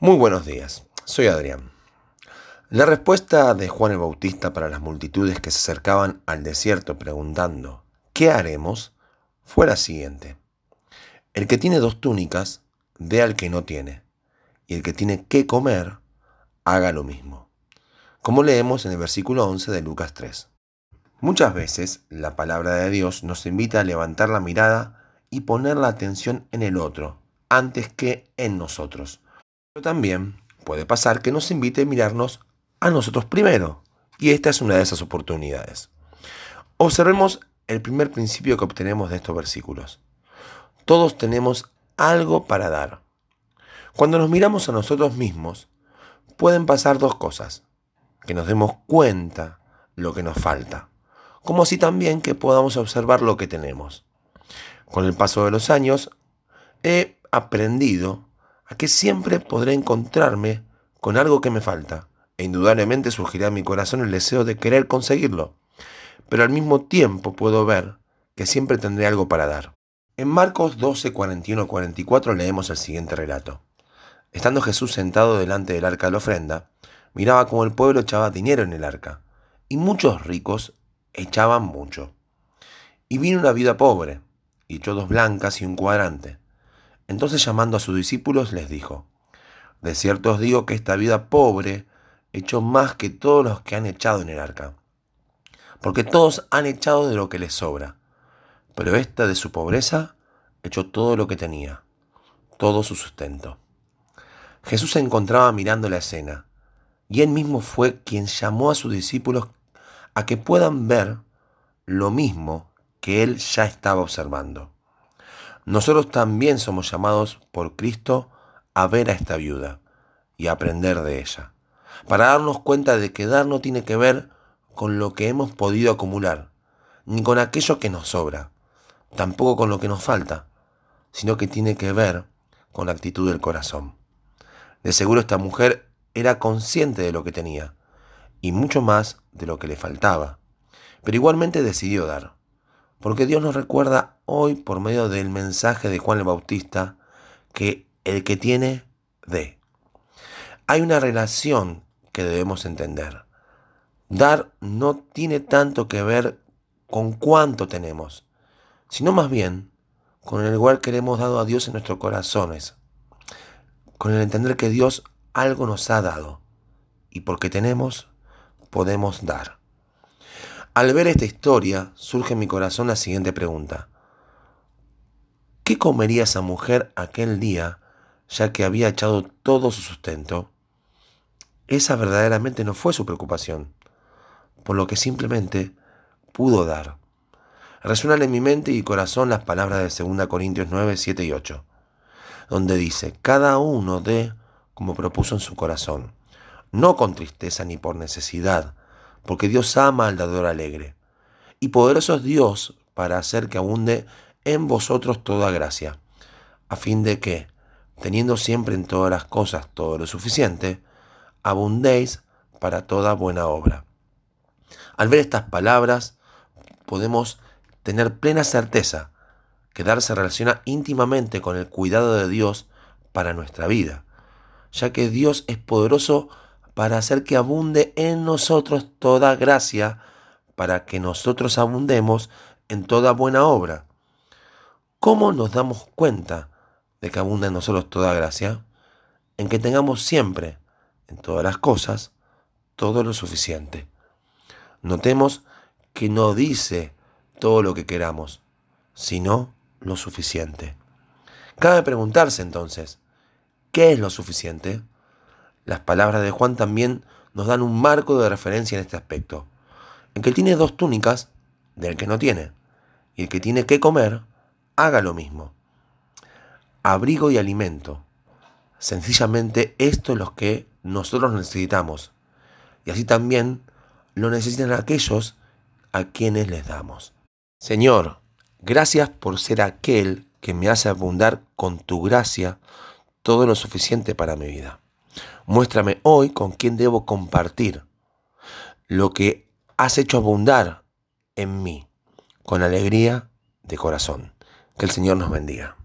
Muy buenos días, soy Adrián. La respuesta de Juan el Bautista para las multitudes que se acercaban al desierto preguntando, ¿qué haremos? fue la siguiente. El que tiene dos túnicas, dé al que no tiene, y el que tiene que comer, haga lo mismo. Como leemos en el versículo 11 de Lucas 3. Muchas veces la palabra de Dios nos invita a levantar la mirada y poner la atención en el otro, antes que en nosotros también puede pasar que nos invite a mirarnos a nosotros primero, y esta es una de esas oportunidades. Observemos el primer principio que obtenemos de estos versículos. Todos tenemos algo para dar. Cuando nos miramos a nosotros mismos, pueden pasar dos cosas. Que nos demos cuenta lo que nos falta, como así también que podamos observar lo que tenemos. Con el paso de los años, he aprendido a que siempre podré encontrarme con algo que me falta, e indudablemente surgirá en mi corazón el deseo de querer conseguirlo, pero al mismo tiempo puedo ver que siempre tendré algo para dar. En Marcos 12, 41, 44 leemos el siguiente relato. Estando Jesús sentado delante del arca de la ofrenda, miraba cómo el pueblo echaba dinero en el arca, y muchos ricos echaban mucho. Y vino una vida pobre, y echó dos blancas y un cuadrante. Entonces llamando a sus discípulos les dijo, De cierto os digo que esta vida pobre echó más que todos los que han echado en el arca, porque todos han echado de lo que les sobra, pero esta de su pobreza echó todo lo que tenía, todo su sustento. Jesús se encontraba mirando la escena, y él mismo fue quien llamó a sus discípulos a que puedan ver lo mismo que él ya estaba observando. Nosotros también somos llamados por Cristo a ver a esta viuda y aprender de ella, para darnos cuenta de que dar no tiene que ver con lo que hemos podido acumular, ni con aquello que nos sobra, tampoco con lo que nos falta, sino que tiene que ver con la actitud del corazón. De seguro esta mujer era consciente de lo que tenía, y mucho más de lo que le faltaba, pero igualmente decidió dar. Porque Dios nos recuerda hoy por medio del mensaje de Juan el Bautista que el que tiene, dé. Hay una relación que debemos entender. Dar no tiene tanto que ver con cuánto tenemos, sino más bien con el lugar que le hemos dado a Dios en nuestros corazones, con el entender que Dios algo nos ha dado y porque tenemos, podemos dar. Al ver esta historia, surge en mi corazón la siguiente pregunta. ¿Qué comería esa mujer aquel día, ya que había echado todo su sustento? Esa verdaderamente no fue su preocupación, por lo que simplemente pudo dar. Resuenan en mi mente y corazón las palabras de 2 Corintios 9, 7 y 8, donde dice, cada uno dé como propuso en su corazón, no con tristeza ni por necesidad, porque Dios ama al dador alegre. Y poderoso es Dios para hacer que abunde en vosotros toda gracia, a fin de que, teniendo siempre en todas las cosas todo lo suficiente, abundéis para toda buena obra. Al ver estas palabras, podemos tener plena certeza que dar se relaciona íntimamente con el cuidado de Dios para nuestra vida, ya que Dios es poderoso para hacer que abunde en nosotros toda gracia, para que nosotros abundemos en toda buena obra. ¿Cómo nos damos cuenta de que abunda en nosotros toda gracia? En que tengamos siempre, en todas las cosas, todo lo suficiente. Notemos que no dice todo lo que queramos, sino lo suficiente. Cabe preguntarse entonces, ¿qué es lo suficiente? Las palabras de Juan también nos dan un marco de referencia en este aspecto. En que el tiene dos túnicas, del que no tiene, y el que tiene que comer, haga lo mismo. Abrigo y alimento. Sencillamente esto es lo que nosotros necesitamos. Y así también lo necesitan aquellos a quienes les damos. Señor, gracias por ser aquel que me hace abundar con tu gracia todo lo suficiente para mi vida. Muéstrame hoy con quién debo compartir lo que has hecho abundar en mí, con alegría de corazón. Que el Señor nos bendiga.